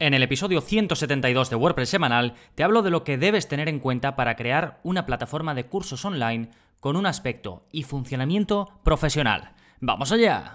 En el episodio 172 de WordPress semanal te hablo de lo que debes tener en cuenta para crear una plataforma de cursos online con un aspecto y funcionamiento profesional. ¡Vamos allá!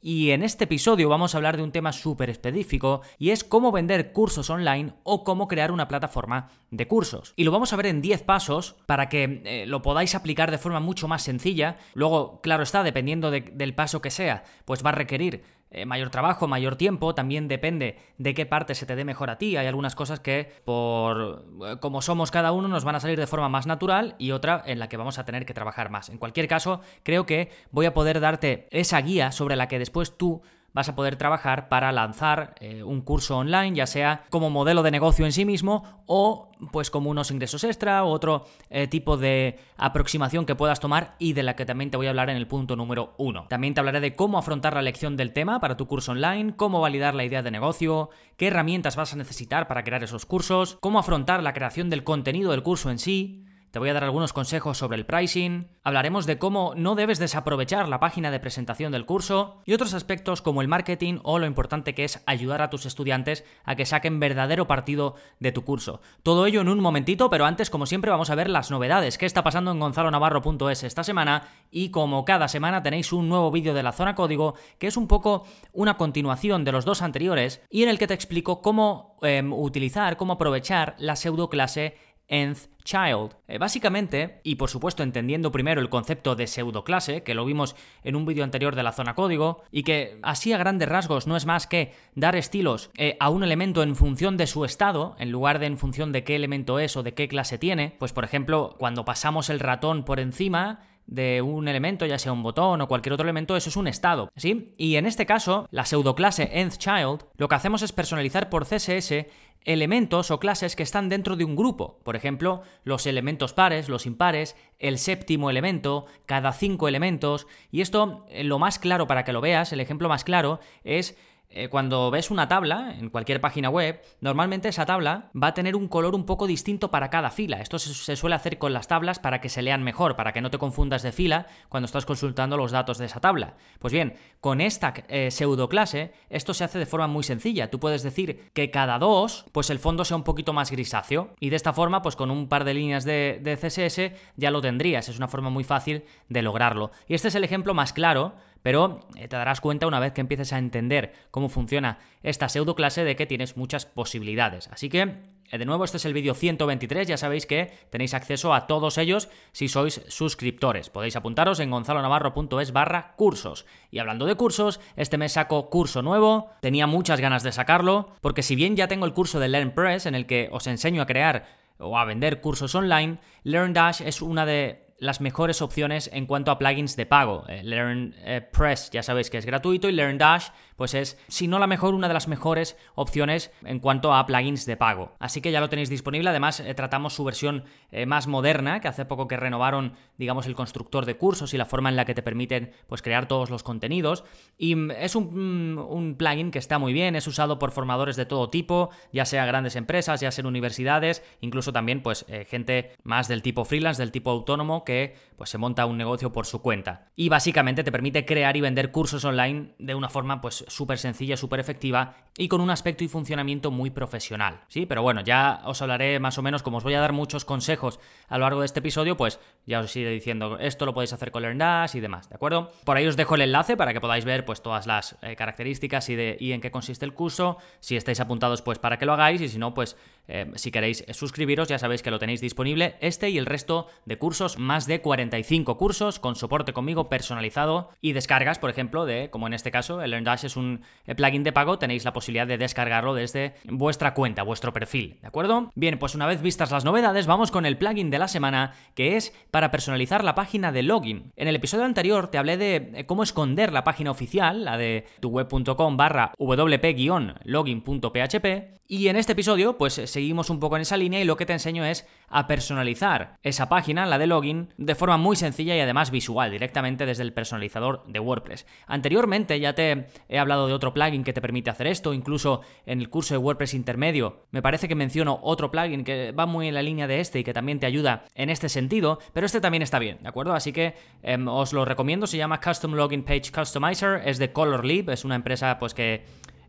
Y en este episodio vamos a hablar de un tema súper específico y es cómo vender cursos online o cómo crear una plataforma de cursos. Y lo vamos a ver en 10 pasos para que eh, lo podáis aplicar de forma mucho más sencilla. Luego, claro está, dependiendo del paso que sea, pues va a requerir eh, mayor trabajo, mayor tiempo, también depende de qué parte se te dé mejor a ti. Hay algunas cosas que, por eh, como somos cada uno, nos van a salir de forma más natural y otra en la que vamos a tener que trabajar más. En cualquier caso, creo que voy a poder darte esa guía sobre la que después tú vas a poder trabajar para lanzar eh, un curso online, ya sea como modelo de negocio en sí mismo o pues como unos ingresos extra o otro eh, tipo de aproximación que puedas tomar y de la que también te voy a hablar en el punto número uno. También te hablaré de cómo afrontar la elección del tema para tu curso online, cómo validar la idea de negocio, qué herramientas vas a necesitar para crear esos cursos, cómo afrontar la creación del contenido del curso en sí, te voy a dar algunos consejos sobre el pricing, hablaremos de cómo no debes desaprovechar la página de presentación del curso y otros aspectos como el marketing o lo importante que es ayudar a tus estudiantes a que saquen verdadero partido de tu curso. Todo ello en un momentito, pero antes, como siempre, vamos a ver las novedades, qué está pasando en gonzalonavarro.es esta semana y como cada semana tenéis un nuevo vídeo de la zona código que es un poco una continuación de los dos anteriores y en el que te explico cómo em, utilizar, cómo aprovechar la pseudo clase nth child. Eh, básicamente, y por supuesto entendiendo primero el concepto de pseudoclase, que lo vimos en un vídeo anterior de la zona código, y que así a grandes rasgos no es más que dar estilos eh, a un elemento en función de su estado, en lugar de en función de qué elemento es o de qué clase tiene, pues por ejemplo, cuando pasamos el ratón por encima, de un elemento, ya sea un botón o cualquier otro elemento, eso es un estado, ¿sí? Y en este caso, la pseudoclase nthChild, lo que hacemos es personalizar por CSS elementos o clases que están dentro de un grupo. Por ejemplo, los elementos pares, los impares, el séptimo elemento, cada cinco elementos. Y esto, eh, lo más claro para que lo veas, el ejemplo más claro es eh, cuando ves una tabla en cualquier página web, normalmente esa tabla va a tener un color un poco distinto para cada fila. Esto se, suele hacer con las tablas para que se lean mejor, para que no te confundas de fila cuando estás consultando los datos de esa tabla. Pues bien, con esta eh, pseudo clase, esto se hace de forma muy sencilla. Tú puedes decir que cada dos, pues el fondo sea un poquito más grisáceo. Y de esta forma, pues con un par de líneas de, de CSS ya lo tendrías. Es una forma muy fácil de lograrlo. Y este es el ejemplo más claro pero eh, te darás cuenta una vez que empieces a entender cómo funciona esta pseudo clase de que tienes muchas posibilidades. Así que eh, de nuevo, este es el vídeo 123, ya sabéis que tenéis acceso a todos ellos si sois suscriptores. Podéis apuntaros en gonzalonavarro.es barra cursos. Y hablando de cursos, este mes saco curso nuevo, tenía muchas ganas de sacarlo, porque si bien ya tengo el curso de LearnPress en el que os enseño a crear o a vender cursos online, LearnDash es una de las mejores opciones en cuanto a plugins de pago. Eh, LearnPress ya sabéis que es gratuito y LearnDash pues es, si no la mejor, una de las mejores opciones en cuanto a plugins de pago. Así que ya lo tenéis disponible. Además, eh, tratamos su versión eh, más moderna, que hace poco que renovaron, digamos, el constructor de cursos y la forma en la que te permiten pues, crear todos los contenidos. Y mm, es mm, un, plugin que está muy bien, es usado por formadores de todo tipo, ya sea grandes empresas, ya sean universidades, incluso también pues gente más del tipo freelance, del tipo autónomo, que pues se monta un negocio por su cuenta. Y básicamente te permite crear y vender cursos online de una forma pues súper sencilla, súper efectiva y con un aspecto y funcionamiento muy profesional. Sí, pero bueno, ya os hablaré más o menos, como os voy a dar muchos consejos a lo largo de este episodio, pues ya os iré diciendo esto lo podéis hacer con LearnDash y demás, ¿de acuerdo? Por ahí os dejo el enlace para que podáis ver pues todas las eh, características y, de, y en qué consiste el curso. Si estáis apuntados, pues para que lo hagáis y si no, pues eh, si queréis suscribiros, ya sabéis que lo tenéis disponible, este y el resto de cursos, más de 45 cursos con soporte conmigo personalizado y descargas, por ejemplo, de, como en este caso, el LearnDash es un eh, plugin de pago, tenéis la posibilidad de descargarlo desde vuestra cuenta, vuestro perfil, ¿de acuerdo? Bien, pues una vez vistas las novedades, vamos con el plugin de la semana, que es para personalizar la página de login. En el episodio anterior te hablé de eh, cómo esconder la página oficial, la de tuweb.com barra wp-login.php, Y en este episodio, pues seguimos un poco en esa línea y lo que te enseño es a personalizar esa página, la de login, de forma muy sencilla y además visual, directamente desde el personalizador de WordPress. Anteriormente ya te he hablado de otro plugin que te permite hacer esto, incluso en el curso de WordPress intermedio, me parece que menciono otro plugin que va muy en la línea de este y que también te ayuda en este sentido, pero este también está bien, ¿de acuerdo? Así que em, os lo recomiendo, se llama Custom Login Page Customizer, es de ColorLib, es una empresa pues que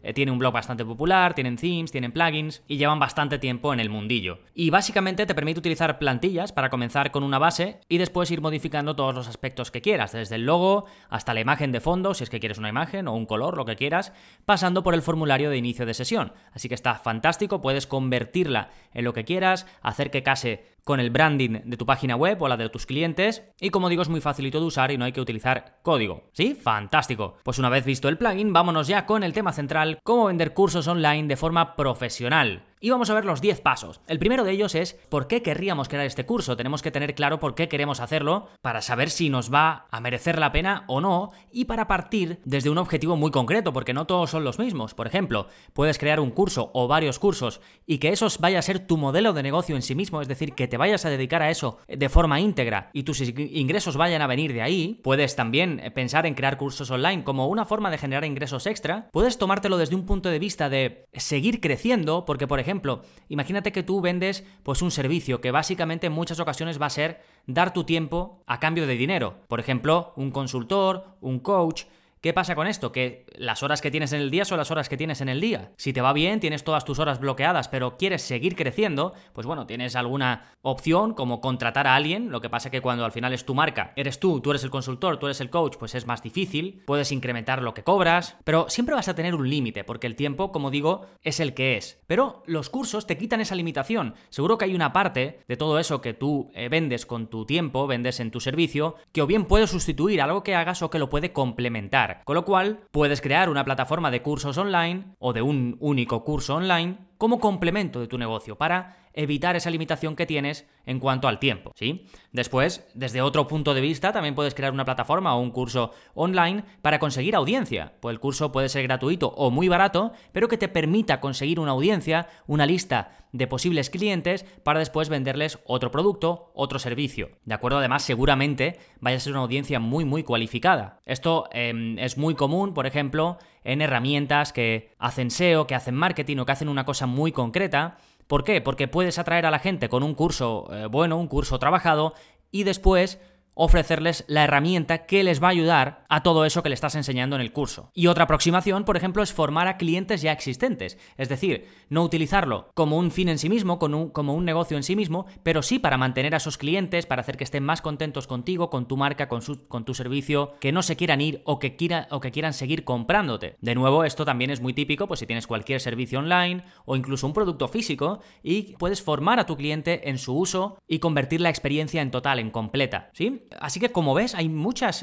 eh, tiene un blog bastante popular, tienen themes, tienen plugins y llevan bastante tiempo en el mundillo. Y básicamente te permite utilizar plantillas para comenzar con una base y después ir modificando todos los aspectos que quieras, desde el logo hasta la imagen de fondo, si es que quieres una imagen o un color, lo que quieras, pasando por el formulario de inicio de sesión. Así que está fantástico, puedes convertirla en lo que quieras, hacer que case con el branding de tu página web o la de tus clientes y como digo es muy facilito de usar y no hay que utilizar código. ¿Sí? Fantástico. Pues una vez visto el plugin, vámonos ya con el tema central, cómo vender cursos online de forma profesional. Y vamos a ver los 10 pasos. El primero de ellos es por qué querríamos crear este curso. Tenemos que tener claro por qué queremos hacerlo para saber si nos va a merecer la pena o no y para partir desde un objetivo muy concreto, porque no todos son los mismos. Por ejemplo, puedes crear un curso o varios cursos y que esos vaya a ser tu modelo de negocio en sí mismo, es decir, que te vayas a dedicar a eso de forma íntegra y tus ingresos vayan a venir de ahí. Puedes también pensar en crear cursos online como una forma de generar ingresos extra. Puedes tomártelo desde un punto de vista de seguir creciendo, porque por ejemplo, ejemplo, imagínate que tú vendes pues un servicio que básicamente en muchas ocasiones va a ser dar tu tiempo a cambio de dinero. Por ejemplo, un consultor, un coach, ¿Qué pasa con esto? Que las horas que tienes en el día son las horas que tienes en el día. Si te va bien, tienes todas tus horas bloqueadas, pero quieres seguir creciendo, pues bueno, tienes alguna opción como contratar a alguien. Lo que pasa que cuando al final es tu marca, eres tú, tú eres el consultor, tú eres el coach, pues es más difícil. Puedes incrementar lo que cobras, pero siempre vas a tener un límite, porque el tiempo, como digo, es el que es. Pero los cursos te quitan esa limitación. Seguro que hay una parte de todo eso que tú eh, vendes con tu tiempo, vendes en tu servicio, que o bien puede sustituir algo que hagas o que lo puede complementar. Con lo cual, puedes crear una plataforma de cursos online o de un único curso online como complemento de tu negocio para evitar esa limitación que tienes en cuanto al tiempo, ¿sí? Después, desde otro punto de vista, también puedes crear una plataforma o un curso online para conseguir audiencia. Pues el curso puede ser gratuito o muy barato, pero que te permita conseguir una audiencia, una lista de posibles clientes para después venderles otro producto, otro servicio. De acuerdo, además, seguramente vaya a ser una audiencia muy, muy cualificada. Esto em, es muy común, por ejemplo, en herramientas que hacen SEO, que hacen marketing o que hacen una cosa muy concreta. ¿Por qué? Porque puedes atraer a la gente con un curso eh, bueno, un curso trabajado, y después ofrecerles la herramienta que les va a ayudar a todo eso que le estás enseñando en el curso. Y otra aproximación, por ejemplo, es formar a clientes ya existentes, es decir, no utilizarlo como un fin en sí mismo, como un negocio en sí mismo, pero sí para mantener a esos clientes, para hacer que estén más contentos contigo, con tu marca, con, tu servicio, que no se quieran ir o que, o que quieran seguir comprándote. De nuevo, esto también es muy típico, pues si tienes cualquier servicio online o incluso un producto físico y puedes formar a tu cliente en su uso y convertir la experiencia en total, en completa, ¿sí? Así que como ves, hay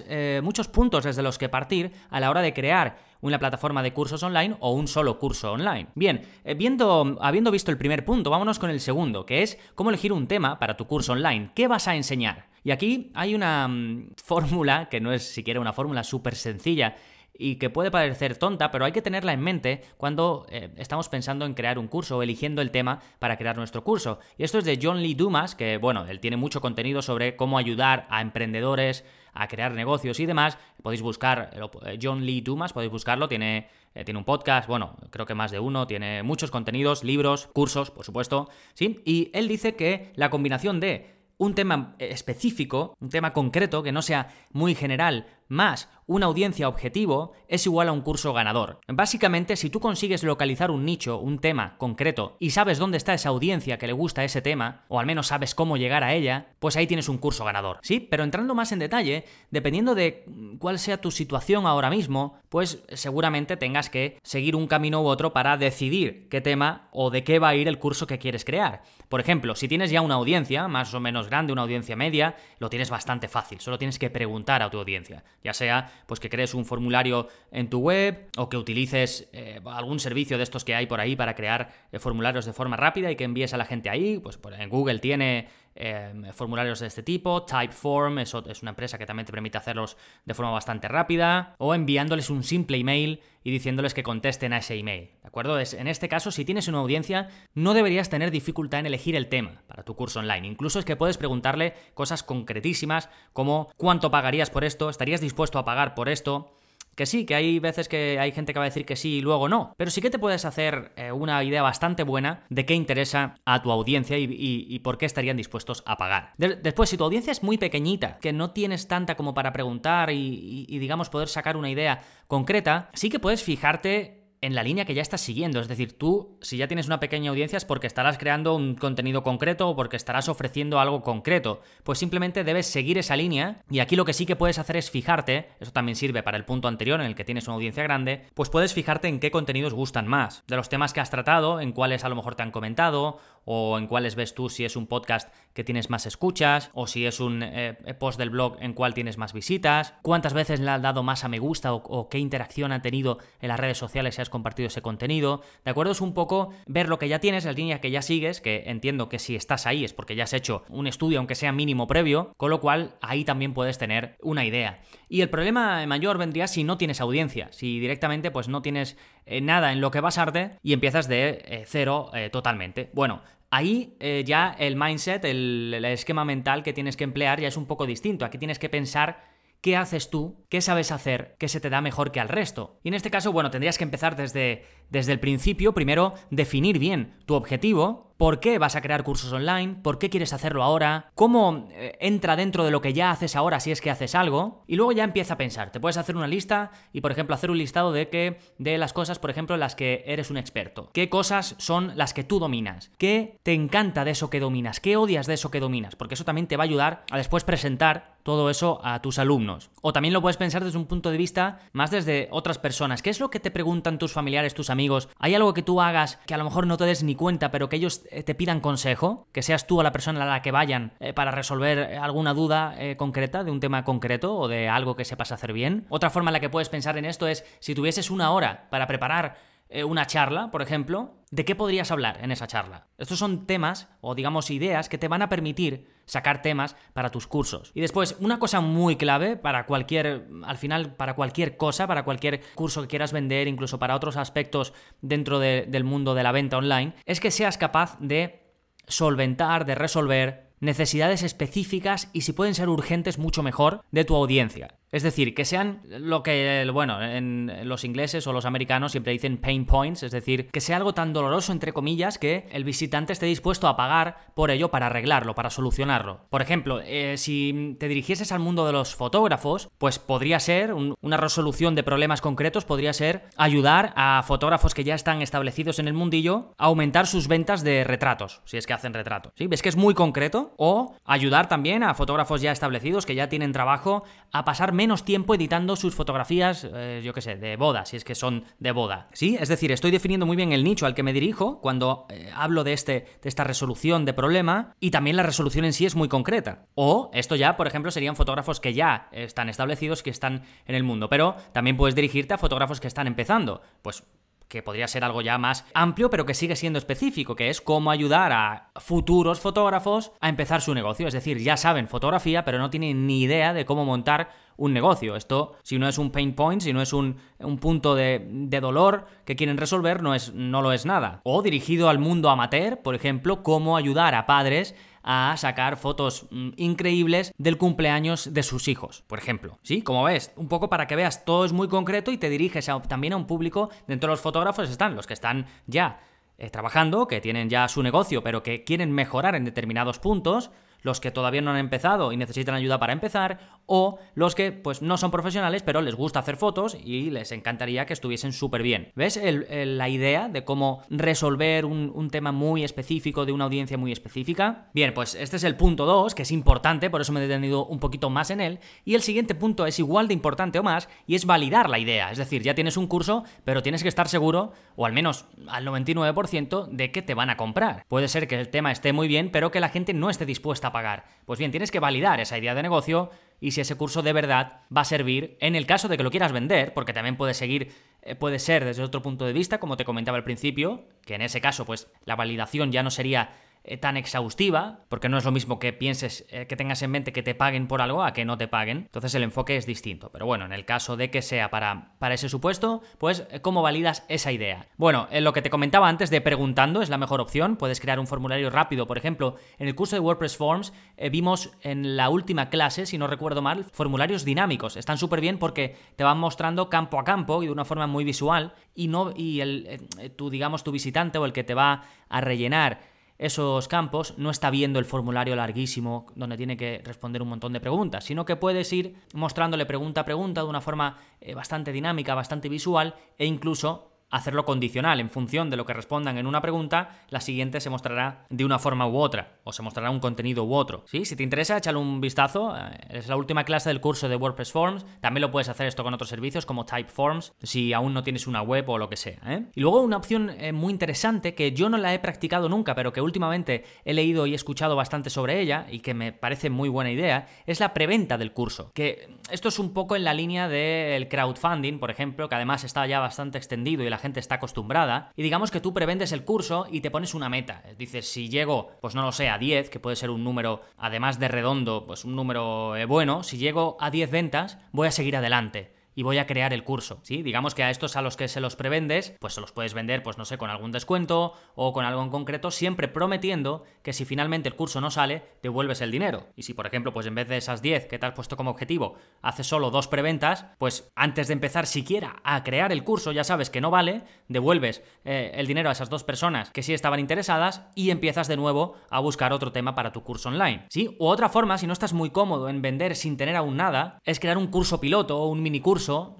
eh, muchos puntos desde los que partir a la hora de crear una plataforma de cursos online o un solo curso online. Bien, eh, viendo, habiendo visto el primer punto, vámonos con el segundo, que es cómo elegir un tema para tu curso online. ¿Qué vas a enseñar? Y aquí hay una mm, fórmula, que no es siquiera una fórmula súper sencilla, y que puede parecer tonta, pero hay que tenerla en mente cuando eh, estamos pensando en crear un curso o eligiendo el tema para crear nuestro curso. Y esto es de John Lee Dumas, que bueno, él tiene mucho contenido sobre cómo ayudar a emprendedores a crear negocios y demás. Podéis buscar eh, John Lee Dumas, podéis buscarlo, tiene, eh, tiene un podcast, bueno, creo que más de uno, tiene muchos contenidos, libros, cursos, por supuesto, ¿sí? Y él dice que la combinación de un tema específico, un tema concreto, que no sea muy general, más una audiencia objetivo es igual a un curso ganador. Básicamente, si tú consigues localizar un nicho, un tema concreto, y sabes dónde está esa audiencia que le gusta ese tema, o al menos sabes cómo llegar a ella, pues ahí tienes un curso ganador. Sí, pero entrando más en detalle, dependiendo de cuál sea tu situación ahora mismo, pues seguramente tengas que seguir un camino u otro para decidir qué tema o de qué va a ir el curso que quieres crear. Por ejemplo, si tienes ya una audiencia, más o menos grande, una audiencia media, lo tienes bastante fácil, solo tienes que preguntar a tu audiencia ya sea pues que crees un formulario en tu web o que utilices eh, algún servicio de estos que hay por ahí para crear eh, formularios de forma rápida y que envíes a la gente ahí, pues en Google tiene em, formularios de este tipo, Typeform, eso es una empresa que también te permite hacerlos de forma bastante rápida, o enviándoles un simple email y diciéndoles que contesten a ese email. ¿De acuerdo? Es, en este caso, si tienes una audiencia, no deberías tener dificultad en elegir el tema para tu curso online. Incluso es que puedes preguntarle cosas concretísimas como ¿cuánto pagarías por esto? ¿Estarías dispuesto a pagar por esto? Que sí, que hay veces que hay gente que va a decir que sí y luego no, pero sí que te puedes hacer eh, una idea bastante buena de qué interesa a tu audiencia y, por qué estarían dispuestos a pagar. después, si tu audiencia es muy pequeñita, que no tienes tanta como para preguntar y digamos poder sacar una idea concreta, sí que puedes fijarte en la línea que ya estás siguiendo. Es decir, tú, si ya tienes una pequeña audiencia, es porque estarás creando un contenido concreto o porque estarás ofreciendo algo concreto. Pues simplemente debes seguir esa línea. Y aquí lo que sí que puedes hacer es fijarte, eso también sirve para el punto anterior en el que tienes una audiencia grande, pues puedes fijarte en qué contenidos gustan más. De los temas que has tratado, en cuáles a lo mejor te han comentado, o en cuáles ves tú si es un podcast que tienes más escuchas, o si es un eh, post del blog en cuál tienes más visitas, cuántas veces le has dado más a me gusta o, qué interacción ha tenido en las redes sociales si has compartido ese contenido. ¿De acuerdo? Es un poco ver lo que ya tienes, la línea que ya sigues, que entiendo que si estás ahí es porque ya has hecho un estudio, aunque sea mínimo previo, con lo cual ahí también puedes tener una idea. Y el problema mayor vendría si no tienes audiencia, si directamente pues no tienes eh, nada en lo que basarte y empiezas de eh, cero totalmente. Bueno, Ahí eh, ya el mindset, el, esquema mental que tienes que emplear ya es un poco distinto. Aquí tienes que pensar qué haces tú, qué sabes hacer, qué se te da mejor que al resto. Y en este caso, bueno, tendrías que empezar desde, desde el principio, primero definir bien tu objetivo, por qué vas a crear cursos online, por qué quieres hacerlo ahora, cómo eh, entra dentro de lo que ya haces ahora si es que haces algo, y luego ya empieza a pensar. Te puedes hacer una lista y, por ejemplo, hacer un listado de que de las cosas, por ejemplo, en las que eres un experto. ¿Qué cosas son las que tú dominas? ¿Qué te encanta de eso que dominas? ¿Qué odias de eso que dominas? Porque eso también te va a ayudar a después presentar todo eso a tus alumnos. O también lo puedes pensar desde un punto de vista más desde otras personas. ¿Qué es lo que te preguntan tus familiares, tus amigos? ¿Hay algo que tú hagas que a lo mejor no te des ni cuenta, pero que ellos te pidan consejo, que seas tú a la persona a la que vayan eh, para resolver alguna duda eh, concreta de un tema concreto o de algo que sepas hacer bien. Otra forma en la que puedes pensar en esto es si tuvieses una hora para preparar una charla, por ejemplo, ¿de qué podrías hablar en esa charla? Estos son temas o digamos ideas que te van a permitir sacar temas para tus cursos. Y después, una cosa muy clave para cualquier, al final, para cualquier cosa, para cualquier curso que quieras vender, incluso para otros aspectos dentro del mundo de la venta online, es que seas capaz de solventar, de resolver necesidades específicas y si pueden ser urgentes mucho mejor de tu audiencia. Es decir, que sean lo que, bueno, en los ingleses o los americanos siempre dicen pain points, es decir, que sea algo tan doloroso, entre comillas, que el visitante esté dispuesto a pagar por ello para arreglarlo, para solucionarlo. Por ejemplo, eh, si te dirigieses al mundo de los fotógrafos, pues podría ser una resolución de problemas concretos, podría ser ayudar a fotógrafos que ya están establecidos en el mundillo a aumentar sus ventas de retratos, si es que hacen retratos. ¿Ves que es muy concreto? O ayudar también a fotógrafos ya establecidos que ya tienen trabajo a pasar menos menos tiempo editando sus fotografías, eh, yo qué sé, de boda, si es que son de boda. ¿Sí? Es decir, estoy definiendo muy bien el nicho al que me dirijo cuando eh, hablo de, este, de esta resolución de problema y también la resolución en sí es muy concreta. O esto ya, por ejemplo, serían fotógrafos que ya están establecidos, que están en el mundo, pero también puedes dirigirte a fotógrafos que están empezando. Pues que podría ser algo ya más amplio, pero que sigue siendo específico, que es cómo ayudar a futuros fotógrafos a empezar su negocio. Es decir, ya saben fotografía, pero no tienen ni idea de cómo montar un negocio. Esto, si no es un pain point, si no es un, punto de, de, dolor que quieren resolver, no, es, no lo es nada. O dirigido al mundo amateur, por ejemplo, cómo ayudar a padres a sacar fotos mm, increíbles del cumpleaños de sus hijos, por ejemplo. ¿Sí? Como ves, un poco para que veas, todo es muy concreto y te diriges también a un público. Dentro de los fotógrafos están los que están ya eh, trabajando, que tienen ya su negocio, pero que quieren mejorar en determinados puntos los que todavía no han empezado y necesitan ayuda para empezar, o los que pues no son profesionales pero les gusta hacer fotos y les encantaría que estuviesen súper bien. ¿Ves la idea de cómo resolver un, tema muy específico de una audiencia muy específica? Bien, pues este es el punto 2, que es importante, por eso me he detenido un poquito más en él, y el siguiente punto es igual de importante o más, y es validar la idea. Es decir, ya tienes un curso, pero tienes que estar seguro, o al menos al 99%, de que te van a comprar. Puede ser que el tema esté muy bien, pero que la gente no esté dispuesta pagar. Pues bien, tienes que validar esa idea de negocio y si ese curso de verdad va a servir en el caso de que lo quieras vender, porque también puede seguir, eh, puede ser desde otro punto de vista, como te comentaba al principio, que en ese caso, pues la validación ya no sería eh, tan exhaustiva, porque no es lo mismo que pienses, eh, que tengas en mente que te paguen por algo a que no te paguen. Entonces el enfoque es distinto. Pero bueno, en el caso de que sea para, para ese supuesto, pues ¿cómo validas esa idea? Bueno, en lo que te comentaba antes de preguntando es la mejor opción. Puedes crear un formulario rápido. Por ejemplo, en el curso de WordPress Forms vimos en la última clase, si no recuerdo mal, formularios dinámicos. Están súper bien porque te van mostrando campo a campo y de una forma muy visual y no y el, tu digamos tu visitante o el que te va a rellenar esos campos no está viendo el formulario larguísimo donde tiene que responder un montón de preguntas, sino que puedes ir mostrándole pregunta a pregunta de una forma eh, bastante dinámica, bastante visual e incluso hacerlo condicional. En función de lo que respondan en una pregunta, la siguiente se mostrará de una forma u otra, o se mostrará un contenido u otro. ¿Sí? Si te interesa, échale un vistazo. Eh, es la última clase del curso de WordPress Forms. También lo puedes hacer esto con otros servicios como Typeforms, si aún no tienes una web o lo que sea. ¿eh? Y luego una opción eh, muy interesante que yo no la he practicado nunca, pero que últimamente he leído y he escuchado bastante sobre ella y que me parece muy buena idea, es la preventa del curso. Que esto es un poco en la línea del crowdfunding, por ejemplo, que además está ya bastante extendido y la gente está acostumbrada. Y digamos que tú prevendes el curso y te pones una meta. Dices, si llego, pues no lo sé, a 10, que puede ser un número, además de redondo, pues un número eh, bueno, si llego a 10 ventas, voy a seguir adelante y voy a crear el curso, ¿sí? Digamos que a estos a los que se los prevendes, pues se los puedes vender, pues no sé, con algún descuento o con algo en concreto, siempre prometiendo que si finalmente el curso no sale, devuelves el dinero. Y si, por ejemplo, pues en vez de esas 10 que te has puesto como objetivo, haces solo dos preventas, pues antes de empezar siquiera a crear el curso, ya sabes que no vale, devuelves eh, el dinero a esas dos personas que sí estaban interesadas y empiezas de nuevo a buscar otro tema para tu curso online, ¿sí? O otra forma, si no estás muy cómodo en vender sin tener aún nada, es crear un curso piloto o un mini curso O,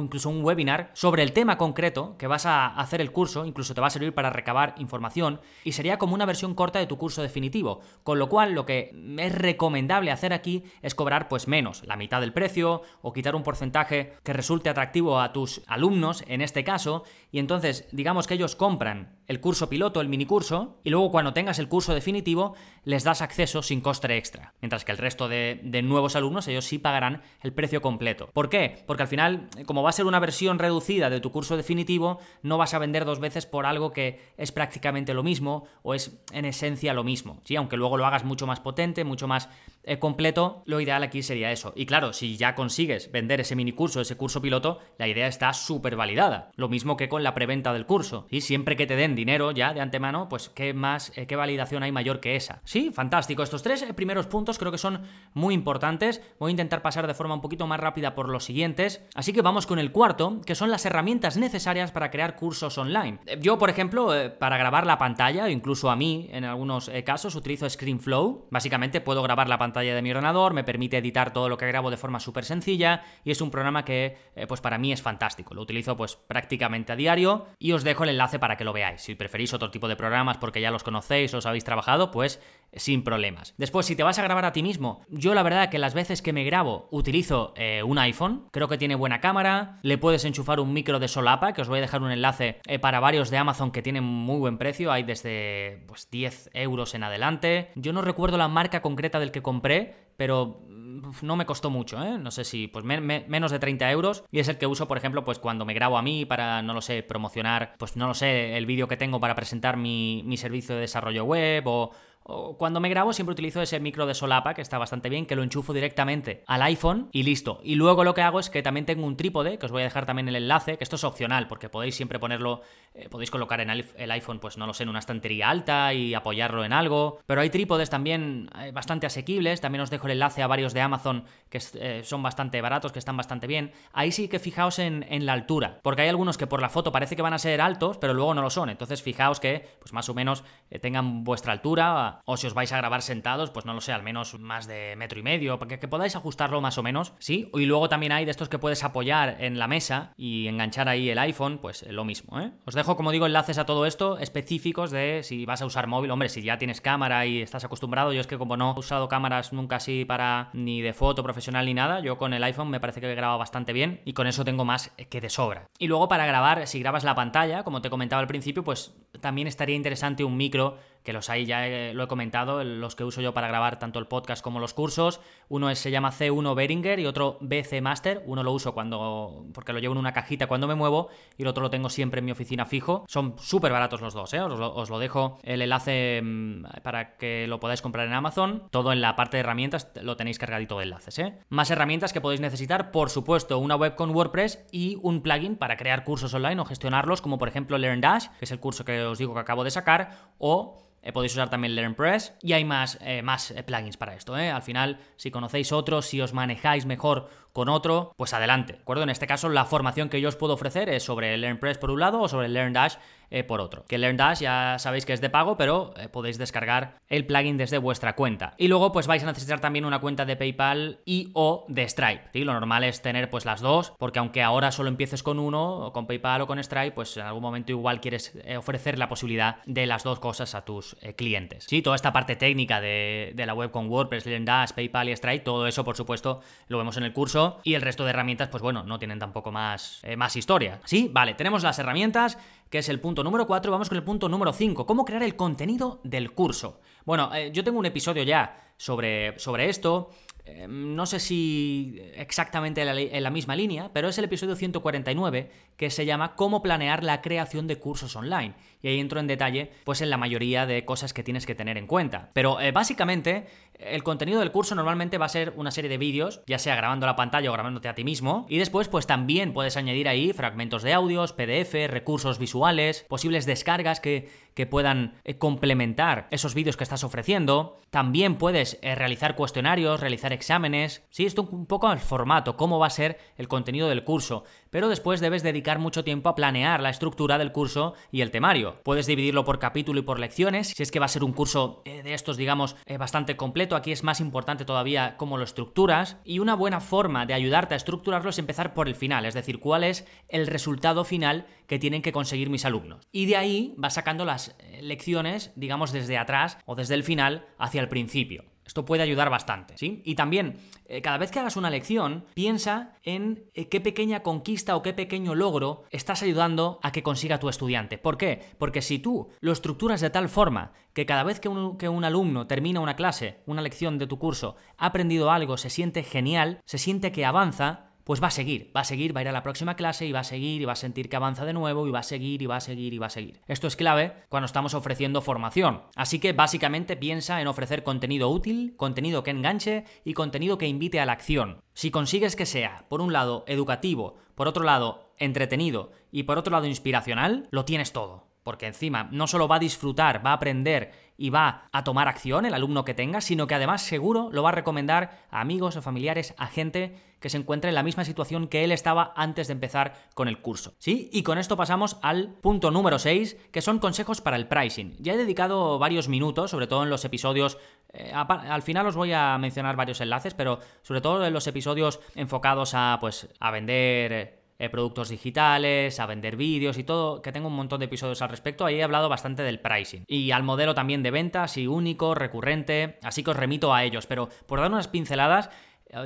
incluso un webinar sobre el tema concreto que vas a hacer el curso, incluso te va a servir para recabar información y sería como una versión corta de tu curso definitivo, con lo cual lo que es recomendable hacer aquí es cobrar pues menos, la mitad del precio o quitar un porcentaje que resulte atractivo a tus alumnos en este caso y entonces digamos que ellos compran el curso piloto, el mini curso, y luego cuando tengas el curso definitivo les das acceso sin coste extra, mientras que el resto de, de nuevos alumnos ellos sí pagarán el precio completo. ¿Por qué? Porque al final, como va a ser una versión reducida de tu curso definitivo, no vas a vender dos veces por algo que es prácticamente lo mismo o es en esencia lo mismo. ¿sí? Aunque luego lo hagas mucho más potente, mucho más eh, completo, lo ideal aquí sería eso. Y claro, si ya consigues vender ese mini curso, ese curso piloto, la idea está súper validada. Lo mismo que con la preventa del curso. Y siempre que te den dinero ya de antemano, pues qué más, eh, qué validación hay mayor que esa. Sí, fantástico. Estos tres eh, primeros puntos creo que son muy importantes. Voy a intentar pasar de forma un poquito más rápida por los siguientes Así que vamos con el cuarto, que son las herramientas necesarias para crear cursos online. Eh, yo, por ejemplo, eh, para grabar la pantalla, incluso a mí en algunos eh, casos, utilizo ScreenFlow. Básicamente puedo grabar la pantalla de mi ordenador, me permite editar todo lo que grabo de forma súper sencilla y es un programa que, pues para mí es fantástico. Lo utilizo pues prácticamente a diario y os dejo el enlace para que lo veáis. Si preferís otro tipo de programas porque ya los conocéis os habéis trabajado, pues sin problemas. Después, si te vas a grabar a ti mismo, yo la verdad que las veces que me grabo utilizo eh, un iPhone, creo que tiene buena cámara, le puedes enchufar un micro de solapa, que os voy a dejar un enlace eh, para varios de Amazon que tienen muy buen precio, hay desde pues 10 euros en adelante. Yo no recuerdo la marca concreta del que compré, pero no me costó mucho, ¿eh? No sé si, pues menos de 30 euros. Y es el que uso, por ejemplo, pues cuando me grabo a mí para, no lo sé, promocionar, pues no lo sé, el vídeo que tengo para presentar mi, mi servicio de desarrollo web o, cuando me grabo siempre utilizo ese micro de solapa que está bastante bien, que lo enchufo directamente al iPhone y listo. Y luego lo que hago es que también tengo un trípode, que os voy a dejar también el enlace, que esto es opcional porque podéis siempre ponerlo, eh, podéis colocar en el iPhone, pues no lo sé, en una estantería alta y apoyarlo en algo. Pero hay trípodes también eh, bastante asequibles, también os dejo el enlace a varios de Amazon que eh, son bastante baratos, que están bastante bien. Ahí sí que fijaos en, en la altura, porque hay algunos que por la foto parece que van a ser altos, pero luego no lo son. Entonces fijaos que pues más o menos tengan vuestra altura o si os vais a grabar sentados, pues no lo sé, al menos más de metro y medio, para que, podáis ajustarlo más o menos, ¿sí? Y luego también hay de estos que puedes apoyar en la mesa y enganchar ahí el iPhone, pues lo mismo, ¿eh? Os dejo, como digo, enlaces a todo esto específicos de si vas a usar móvil, hombre, si ya tienes cámara y estás acostumbrado, yo es que como no he usado cámaras nunca así para ni de foto profesional ni nada, yo con el iPhone me parece que he grabado bastante bien y con eso tengo más que de sobra. Y luego para grabar, si grabas la pantalla, como te comentaba al principio, pues también estaría interesante un micro que los hay, ya lo he comentado, los que uso yo para grabar tanto el podcast como los cursos. Uno se llama C1 Behringer y otro BC Master. Uno lo uso cuando porque lo llevo en una cajita cuando me muevo y el otro lo tengo siempre en mi oficina fijo. Son súper baratos los dos, ¿eh? os, lo, os, lo, dejo el enlace mm, para que lo podáis comprar en Amazon. Todo en la parte de herramientas lo tenéis cargadito de enlaces. ¿eh? Más herramientas que podéis necesitar, por supuesto, una web con WordPress y un plugin para crear cursos online o gestionarlos, como por ejemplo LearnDash, que es el curso que os digo que acabo de sacar, o eh, podéis usar también LearnPress y hay más, eh, más eh, plugins para esto. Al final, si conocéis otros, si os manejáis mejor con otro, pues adelante. ¿De acuerdo? En este caso, la formación que yo os puedo ofrecer es sobre LearnPress por un lado o sobre LearnDash eh, por otro. Que LearnDash ya sabéis que es de pago, pero eh, podéis descargar el plugin desde vuestra cuenta. Y luego pues vais a necesitar también una cuenta de PayPal y o de Stripe. Lo normal es tener pues las dos, porque aunque ahora solo empieces con uno, con PayPal o con Stripe, pues en algún momento igual quieres eh, ofrecer la posibilidad de las dos cosas a tus clientes. Sí, toda esta parte técnica de, la web con WordPress, LearnDash, PayPal y Stripe, todo eso por supuesto lo vemos en el curso y el resto de herramientas pues bueno, no tienen tampoco más, más historia. Sí, vale, tenemos las herramientas que es el punto número 4, vamos con el punto número 5, cómo crear el contenido del curso. Bueno, eh, yo tengo un episodio ya sobre, sobre esto, em, no sé si exactamente en la, misma línea, pero es el episodio 149 que se llama Cómo planear la creación de cursos online. Y ahí entro en detalle, pues en la mayoría de cosas que tienes que tener en cuenta. Pero eh, básicamente el contenido del curso normalmente va a ser una serie de vídeos, ya sea grabando la pantalla o grabándote a ti mismo, y después pues también puedes añadir ahí fragmentos de audios, PDF, recursos visuales, posibles descargas que, que puedan eh, complementar esos vídeos que estás ofreciendo. También puedes eh, realizar cuestionarios, realizar exámenes. Sí, esto un poco al formato, cómo va a ser el contenido del curso. Pero después debes dedicar mucho tiempo a planear la estructura del curso y el temario. Puedes dividirlo por capítulo y por lecciones, si es que va a ser un curso eh, de estos, digamos, bastante completo aquí es más importante todavía cómo lo estructuras y una buena forma de ayudarte a estructurarlo es empezar por el final, es decir, cuál es el resultado final que tienen que conseguir mis alumnos. Y de ahí vas sacando las eh, lecciones, digamos, desde atrás o desde el final hacia el principio. Esto puede ayudar bastante, ¿sí? Y también, eh, cada vez que hagas una lección, piensa en eh, qué pequeña conquista o qué pequeño logro estás ayudando a que consiga tu estudiante. ¿Por qué? Porque si tú lo estructuras de tal forma que cada vez que un, que un alumno termina una clase, una lección de tu curso, ha aprendido algo, se siente genial, se siente que avanza, pues va a seguir, va a seguir, va a ir a la próxima clase y va a seguir y va a sentir que avanza de nuevo y va a seguir y va a seguir y va a seguir. Esto es clave cuando estamos ofreciendo formación. Así que básicamente piensa en ofrecer contenido útil, contenido que enganche y contenido que invite a la acción. Si consigues que sea, por un lado, educativo, por otro lado, entretenido y por otro lado, inspiracional, lo tienes todo porque encima no solo va a disfrutar, va a aprender y va a tomar acción el alumno que tenga, sino que además seguro lo va a recomendar a amigos o familiares, a gente que se encuentre en la misma situación que él estaba antes de empezar con el curso. ¿Sí? Y con esto pasamos al punto número 6, que son consejos para el pricing. Ya he dedicado varios minutos, sobre todo en los episodios eh, al final os voy a mencionar varios enlaces, pero sobre todo en los episodios enfocados a pues a vender eh, productos digitales, a vender vídeos y todo, que tengo un montón de episodios al respecto. Ahí he hablado bastante del pricing y al modelo también de ventas y único, recurrente, así que os remito a ellos. Pero por dar unas pinceladas,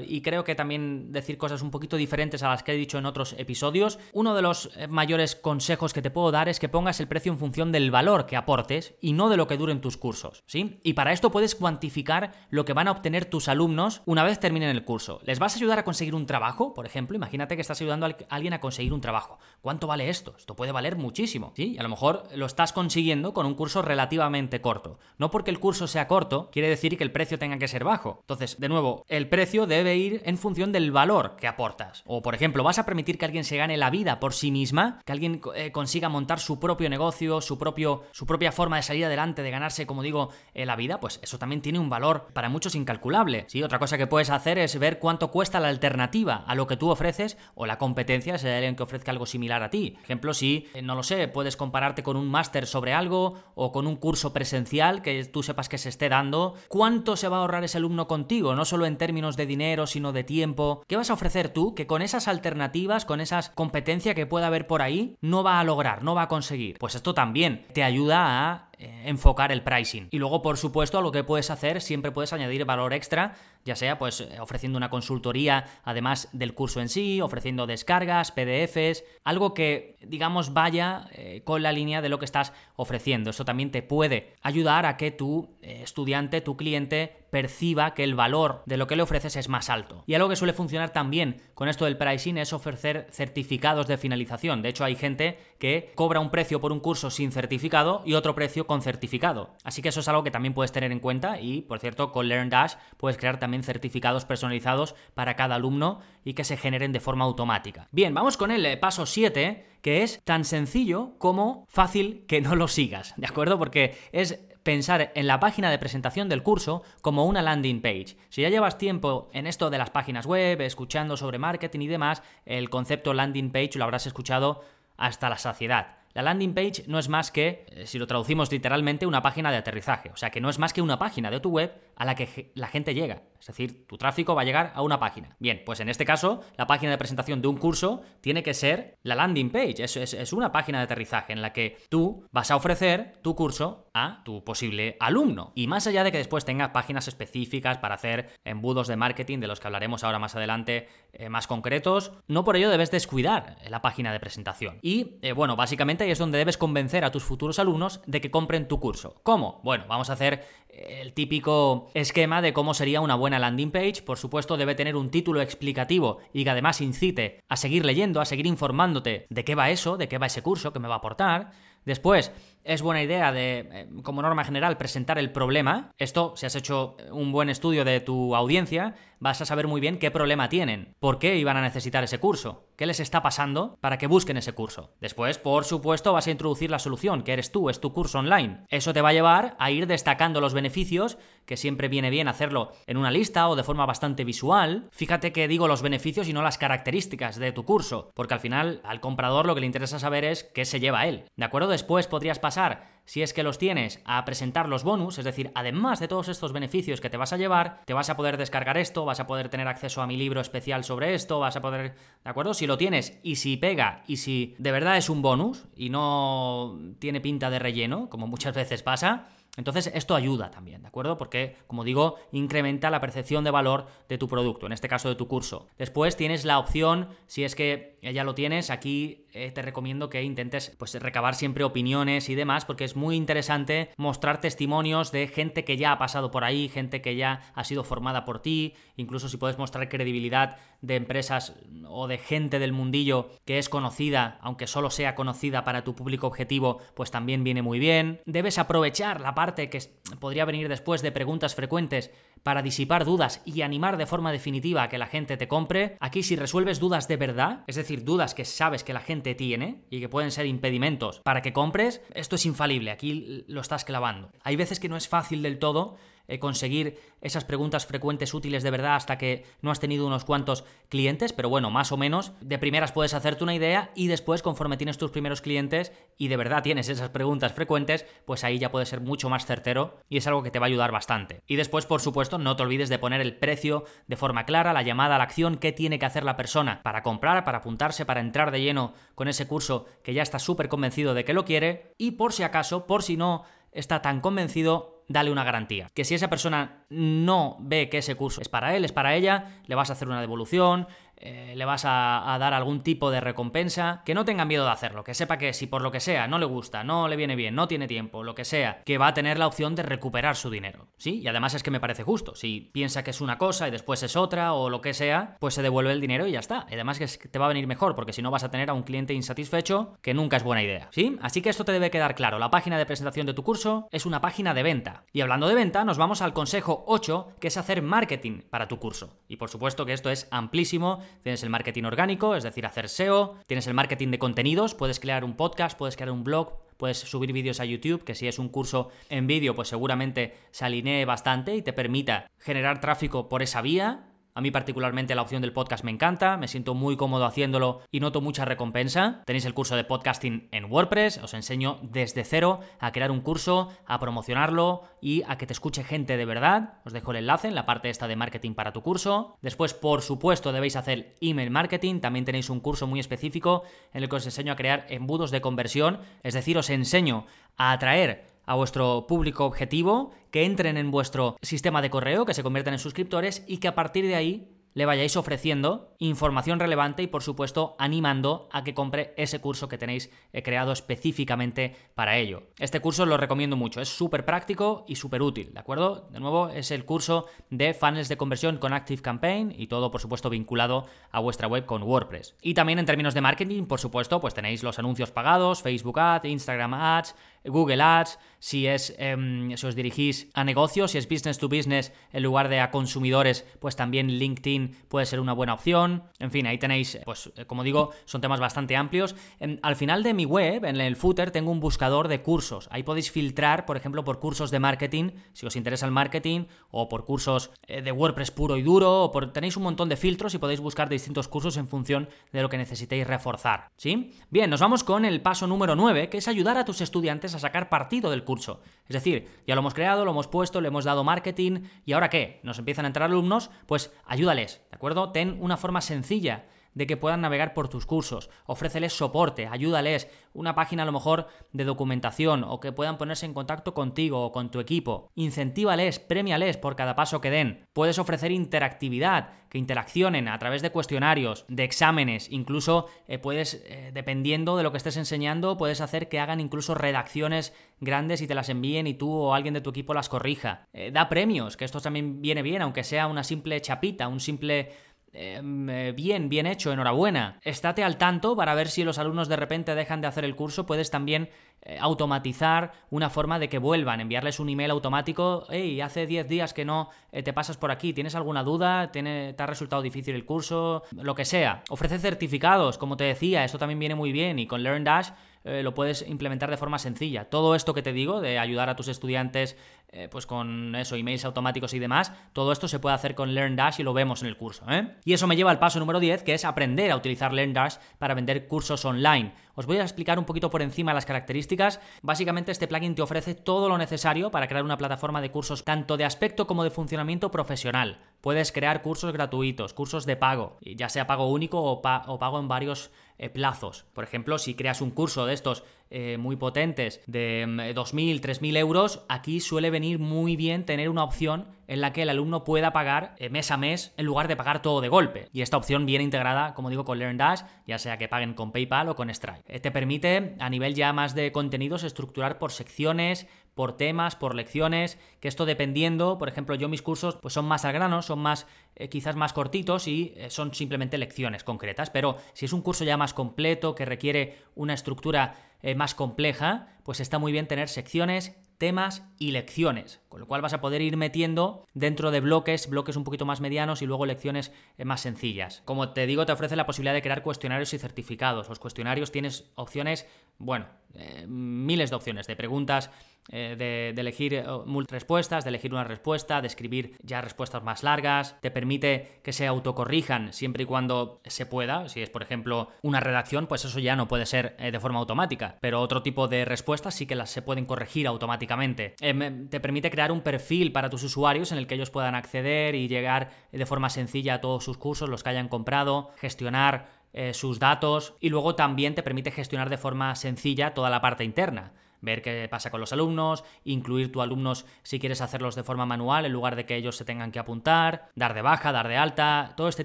y creo que también decir cosas un poquito diferentes a las que he dicho en otros episodios. Uno de los eh, mayores consejos que te puedo dar es que pongas el precio en función del valor que aportes y no de lo que duren tus cursos, ¿sí? Y para esto puedes cuantificar lo que van a obtener tus alumnos una vez terminen el curso. ¿Les vas a ayudar a conseguir un trabajo? Por ejemplo, imagínate que estás ayudando a alguien a conseguir un trabajo. ¿Cuánto vale esto? Esto puede valer muchísimo, ¿sí? Y a lo mejor lo estás consiguiendo con un curso relativamente corto. No porque el curso sea corto, quiere decir que el precio tenga que ser bajo. Entonces, de nuevo, el precio debe ir en función del valor que aportas. O, por ejemplo, ¿vas a permitir que alguien se gane la vida por sí misma? ¿Que alguien eh, consiga montar su propio negocio, su, propio, su propia forma de salir adelante, de ganarse, como digo, eh, la vida? Pues eso también tiene un valor para muchos incalculable. ¿sí? Otra cosa que puedes hacer es ver cuánto cuesta la alternativa a lo que tú ofreces o la competencia si hay alguien que ofrezca algo similar a ti. Ejemplo, si, eh, no lo sé, puedes compararte con un máster sobre algo o con un curso presencial que tú sepas que se esté dando, ¿cuánto se va a ahorrar ese alumno contigo? No solo en términos de dinero, sino de tiempo. ¿Qué vas a ofrecer tú que con esas alternativas, con esas competencias que pueda haber por ahí, no va a lograr, no va a conseguir? Pues esto también te ayuda a eh, enfocar el pricing. Y luego, por supuesto, lo que puedes hacer, siempre puedes añadir valor extra, ya sea pues eh, ofreciendo una consultoría además del curso en sí, ofreciendo descargas, PDFs, algo que digamos vaya eh, con la línea de lo que estás ofreciendo. Esto también te puede ayudar a que tu estudiante, tu cliente perciba que el valor de lo que le ofreces es más alto. Y algo que suele funcionar también con esto del pricing es ofrecer certificados de finalización. De hecho, hay gente que cobra un precio por un curso sin certificado y otro precio con certificado. Así que eso es algo que también puedes tener en cuenta y, por cierto, con LearnDash puedes crear también certificados personalizados para cada alumno y que se generen de forma automática. Bien, vamos con el eh, paso 7, que es tan sencillo como fácil que no lo sigas, ¿de acuerdo? Porque es pensar en la página de presentación del curso como una landing page. Si ya llevas tiempo en esto de las páginas web, escuchando sobre marketing y demás, el concepto landing page lo habrás escuchado hasta la saciedad. La landing page no es más que, eh, si lo traducimos literalmente, una página de aterrizaje. O sea, que no es más que una página de tu web a la que la gente llega. Es decir, tu tráfico va a llegar a una página. Bien, pues en este caso, la página de presentación de un curso tiene que ser la landing page. Es, es, una página de aterrizaje en la que tú vas a ofrecer tu curso a tu posible alumno. Y más allá de que después tengas páginas específicas para hacer embudos de marketing, de los que hablaremos ahora más adelante, eh, más concretos, no por ello debes descuidar la página de presentación. Y eh, bueno, básicamente ahí es donde debes convencer a tus futuros alumnos de que compren tu curso. ¿Cómo? Bueno, vamos a hacer el típico esquema de cómo sería una buena landing page. Por supuesto, debe tener un título explicativo y que además incite a seguir leyendo, a seguir informándote de qué va eso, de qué va ese curso, qué me va a aportar. Después, es buena idea de, eh, como norma general, presentar el problema. Esto, si has hecho un buen estudio de tu audiencia, vas a saber muy bien qué problema tienen, por qué iban a necesitar ese curso, qué les está pasando para que busquen ese curso. Después, por supuesto, vas a introducir la solución, que eres tú, es tu curso online. Eso te va a llevar a ir destacando los beneficios, que siempre viene bien hacerlo en una lista o de forma bastante visual. Fíjate que digo los beneficios y no las características de tu curso, porque al final al comprador lo que le interesa saber es qué se lleva él. ¿De acuerdo? Después podrías pasar si es que los tienes, a presentar los bonus, es decir, además de todos estos beneficios que te vas a llevar, te vas a poder descargar esto, vas a poder tener acceso a mi libro especial sobre esto, vas a poder, ¿de acuerdo? Si lo tienes y si pega y si de verdad es un bonus y no tiene pinta de relleno, como muchas veces pasa, entonces, esto ayuda también, ¿de acuerdo? Porque, como digo, incrementa la percepción de valor de tu producto, en este caso de tu curso. Después tienes la opción, si es que ya lo tienes, aquí eh, te recomiendo que intentes pues, recabar siempre opiniones y demás, porque es muy interesante mostrar testimonios de gente que ya ha pasado por ahí, gente que ya ha sido formada por ti, incluso si puedes mostrar credibilidad de empresas o de gente del mundillo que es conocida, aunque solo sea conocida para tu público objetivo, pues también viene muy bien. Debes aprovechar la parte que podría venir después de preguntas frecuentes para disipar dudas y animar de forma definitiva a que la gente te compre. Aquí si resuelves dudas de verdad, es decir, dudas que sabes que la gente tiene y que pueden ser impedimentos para que compres, esto es infalible, aquí lo estás clavando. Hay veces que no es fácil del todo conseguir esas preguntas frecuentes útiles de verdad hasta que no has tenido unos cuantos clientes, pero bueno, más o menos de primeras puedes hacerte una idea y después conforme tienes tus primeros clientes y de verdad tienes esas preguntas frecuentes, pues ahí ya puede ser mucho más certero y es algo que te va a ayudar bastante. Y después, por supuesto, no te olvides de poner el precio de forma clara, la llamada a la acción, qué tiene que hacer la persona para comprar, para apuntarse, para entrar de lleno con ese curso que ya está súper convencido de que lo quiere y por si acaso, por si no está tan convencido, dale una garantía. Que si esa persona no ve que ese curso es para él, es para ella, le vas a hacer una devolución, eh, le vas a, dar algún tipo de recompensa, que no tenga miedo de hacerlo, que sepa que si por lo que sea no le gusta, no le viene bien, no tiene tiempo, lo que sea, que va a tener la opción de recuperar su dinero. ¿Sí? Y además es que me parece justo. Si piensa que es una cosa y después es otra o lo que sea, pues se devuelve el dinero y ya está. Y además que te va a venir mejor, porque si no vas a tener a un cliente insatisfecho, que nunca es buena idea. ¿Sí? Así que esto te debe quedar claro. La página de presentación de tu curso es una página de venta. Y hablando de venta, nos vamos al consejo 8, que es hacer marketing para tu curso. Y por supuesto que esto es amplísimo Tienes el marketing orgánico, es decir, hacer SEO, tienes el marketing de contenidos, puedes crear un podcast, puedes crear un blog, puedes subir vídeos a YouTube, que si es un curso en vídeo, pues seguramente se alinee bastante y te permita generar tráfico por esa vía. A mí particularmente la opción del podcast me encanta, me siento muy cómodo haciéndolo y noto mucha recompensa. Tenéis el curso de podcasting en WordPress, os enseño desde cero a crear un curso, a promocionarlo y a que te escuche gente de verdad. Os dejo el enlace en la parte esta de marketing para tu curso. Después, por supuesto, debéis hacer email marketing, también tenéis un curso muy específico en el que os enseño a crear embudos de conversión, es decir, os enseño a atraer a vuestro público objetivo, que entren en vuestro sistema de correo, que se conviertan en suscriptores y que a partir de ahí le vayáis ofreciendo información relevante y por supuesto animando a que compre ese curso que tenéis eh, creado específicamente para ello. Este curso lo recomiendo mucho, es súper práctico y súper útil, ¿de acuerdo? De nuevo, es el curso de funnels de conversión con Active Campaign y todo por supuesto vinculado a vuestra web con WordPress. Y también en términos de marketing, por supuesto, pues tenéis los anuncios pagados, Facebook Ads, Instagram Ads, Google Ads, si es em, si os dirigís a negocios, si es business to business en lugar de a consumidores, pues también LinkedIn puede ser una buena opción. En fin, ahí tenéis, pues eh, como digo, son temas bastante amplios. al final de mi web, en el footer, tengo un buscador de cursos. Ahí podéis filtrar, por ejemplo, por cursos de marketing, si os interesa el marketing, o por cursos eh, de WordPress puro y duro, o por, tenéis un montón de filtros y podéis buscar distintos cursos en función de lo que necesitéis reforzar. ¿Sí? Bien, nos vamos con el paso número 9, que es ayudar a tus estudiantes a sacar partido del curso. Es decir, ya lo hemos creado, lo hemos puesto, le hemos dado marketing y ahora qué? Nos empiezan a entrar alumnos, pues ayúdales, ¿de acuerdo? Ten una forma sencilla de que puedan navegar por tus cursos. Ofréceles soporte, ayúdales, una página a lo mejor de documentación o que puedan ponerse en contacto contigo o con tu equipo. Incentívales, premiales por cada paso que den. Puedes ofrecer interactividad, que interaccionen a través de cuestionarios, de exámenes, incluso eh, puedes, eh, dependiendo de lo que estés enseñando, puedes hacer que hagan incluso redacciones grandes y te las envíen y tú o alguien de tu equipo las corrija. Eh, da premios, que esto también viene bien, aunque sea una simple chapita, un simple eh, bien, bien hecho, enhorabuena. Estate al tanto para ver si los alumnos de repente dejan de hacer el curso. Puedes también eh, automatizar una forma de que vuelvan, enviarles un email automático. Hey, hace 10 días que no eh, te pasas por aquí, ¿tienes alguna duda? ¿Te ha resultado difícil el curso? Lo que sea. Ofrece certificados, como te decía, esto también viene muy bien. Y con LearnDash lo puedes implementar de forma sencilla. Todo esto que te digo, de ayudar a tus estudiantes eh, pues con eso, emails automáticos y demás, todo esto se puede hacer con LearnDash y lo vemos en el curso. ¿eh? Y eso me lleva al paso número 10, que es aprender a utilizar LearnDash para vender cursos online. Os voy a explicar un poquito por encima las características. Básicamente este plugin te ofrece todo lo necesario para crear una plataforma de cursos tanto de aspecto como de funcionamiento profesional. Puedes crear cursos gratuitos, cursos de pago, ya sea pago único o, pago en varios eh, plazos. Por ejemplo, si creas un curso de estos eh, muy potentes de 2.000, mm, 3.000 euros, aquí suele venir muy bien tener una opción en la que el alumno pueda pagar eh, mes a mes en lugar de pagar todo de golpe. Y esta opción viene integrada, como digo, con LearnDash, ya sea que paguen con PayPal o con Stripe. Eh, te permite, a nivel ya más de contenidos, estructurar por secciones, por temas, por lecciones, que esto dependiendo, por ejemplo, yo mis cursos pues son más al grano, son más quizás más cortitos y son simplemente lecciones concretas, pero si es un curso ya más completo que requiere una estructura eh, más compleja, pues está muy bien tener secciones, temas y lecciones, con lo cual vas a poder ir metiendo dentro de bloques, bloques un poquito más medianos y luego lecciones eh, más sencillas. Como te digo, te ofrece la posibilidad de crear cuestionarios y certificados. Los cuestionarios tienes opciones, bueno, eh, miles de opciones de preguntas eh, de, elegir eh, respuestas, de elegir una respuesta, de escribir ya respuestas más largas, te permite que se autocorrijan siempre y cuando se pueda. Si es, por ejemplo, una redacción, pues eso ya no puede ser de forma automática, pero otro tipo de respuestas sí que las se pueden corregir automáticamente. Te permite crear un perfil para tus usuarios en el que ellos puedan acceder y llegar de forma sencilla a todos sus cursos, los que hayan comprado, gestionar sus datos y luego también te permite gestionar de forma sencilla toda la parte interna ver qué pasa con los alumnos, incluir tus alumnos si quieres hacerlos de forma manual en lugar de que ellos se tengan que apuntar, dar de baja, dar de alta, todo este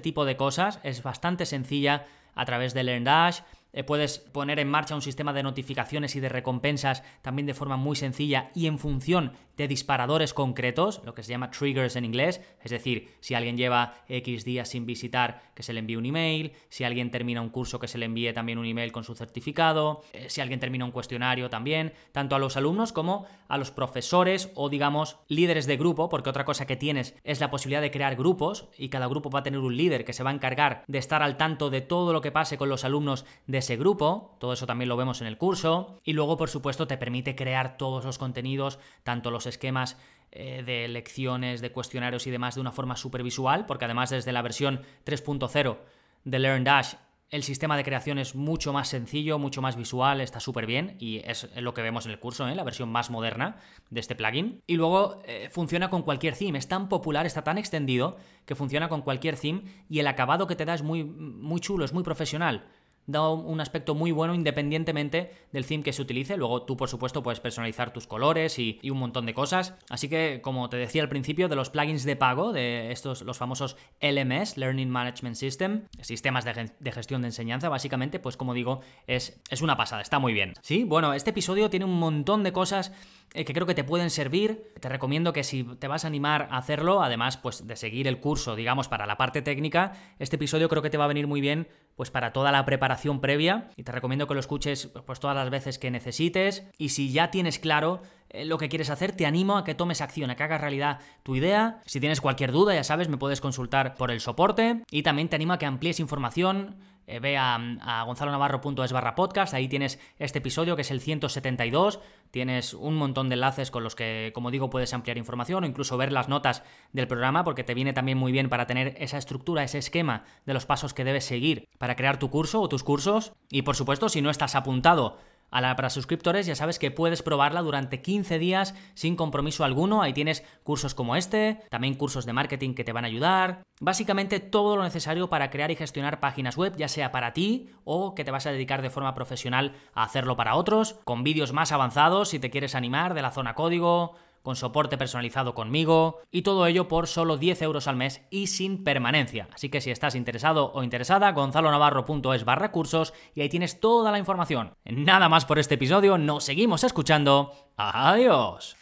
tipo de cosas es bastante sencilla a través de LearnDash. Eh, puedes poner en marcha un sistema de notificaciones y de recompensas también de forma muy sencilla y en función de disparadores concretos, lo que se llama triggers en inglés, es decir, si alguien lleva X días sin visitar, que se le envíe un email, si alguien termina un curso, que se le envíe también un email con su certificado, eh, si alguien termina un cuestionario también, tanto a los alumnos como a los profesores o digamos líderes de grupo, porque otra cosa que tienes es la posibilidad de crear grupos y cada grupo va a tener un líder que se va a encargar de estar al tanto de todo lo que pase con los alumnos de ese grupo, todo eso también lo vemos en el curso, y luego por supuesto te permite crear todos los contenidos, tanto los esquemas eh, de lecciones, de cuestionarios y demás de una forma supervisual, porque además desde la versión 3.0 de LearnDash el sistema de creación es mucho más sencillo, mucho más visual, está súper bien y es lo que vemos en el curso, ¿eh? la versión más moderna de este plugin. Y luego eh, funciona con cualquier theme, es tan popular, está tan extendido que funciona con cualquier theme y el acabado que te da es muy, muy chulo, es muy profesional. Da un aspecto muy bueno independientemente del theme que se utilice. Luego tú, por supuesto, puedes personalizar tus colores y, un montón de cosas. Así que, como te decía al principio, de los plugins de pago, de estos, los famosos LMS, Learning Management System, sistemas de, gestión de enseñanza, básicamente, pues como digo, es, es una pasada, está muy bien. Sí, bueno, este episodio tiene un montón de cosas eh, que creo que te pueden servir. Te recomiendo que si te vas a animar a hacerlo, además pues de seguir el curso, digamos, para la parte técnica, este episodio creo que te va a venir muy bien pues para toda la preparación previa. Y te recomiendo que lo escuches pues todas las veces que necesites. Y si ya tienes claro eh, lo que quieres hacer, te animo a que tomes acción, a que hagas realidad tu idea. Si tienes cualquier duda, ya sabes, me puedes consultar por el soporte. Y también te animo a que amplíes información eh, ve a, a gonzalonavarro.es barra podcast, ahí tienes este episodio que es el 172, tienes un montón de enlaces con los que, como digo, puedes ampliar información o incluso ver las notas del programa porque te viene también muy bien para tener esa estructura, ese esquema de los pasos que debes seguir para crear tu curso o tus cursos. Y por supuesto, si no estás apuntado a la para suscriptores ya sabes que puedes probarla durante 15 días sin compromiso alguno. Ahí tienes cursos como este, también cursos de marketing que te van a ayudar. Básicamente todo lo necesario para crear y gestionar páginas web, ya sea para ti o que te vas a dedicar de forma profesional a hacerlo para otros, con vídeos más avanzados si te quieres animar de la zona código, con soporte personalizado conmigo y todo ello por solo 10 euros al mes y sin permanencia. Así que si estás interesado o interesada, gonzalonavarro.es barra cursos y ahí tienes toda la información. Nada más por este episodio, nos seguimos escuchando. Adiós.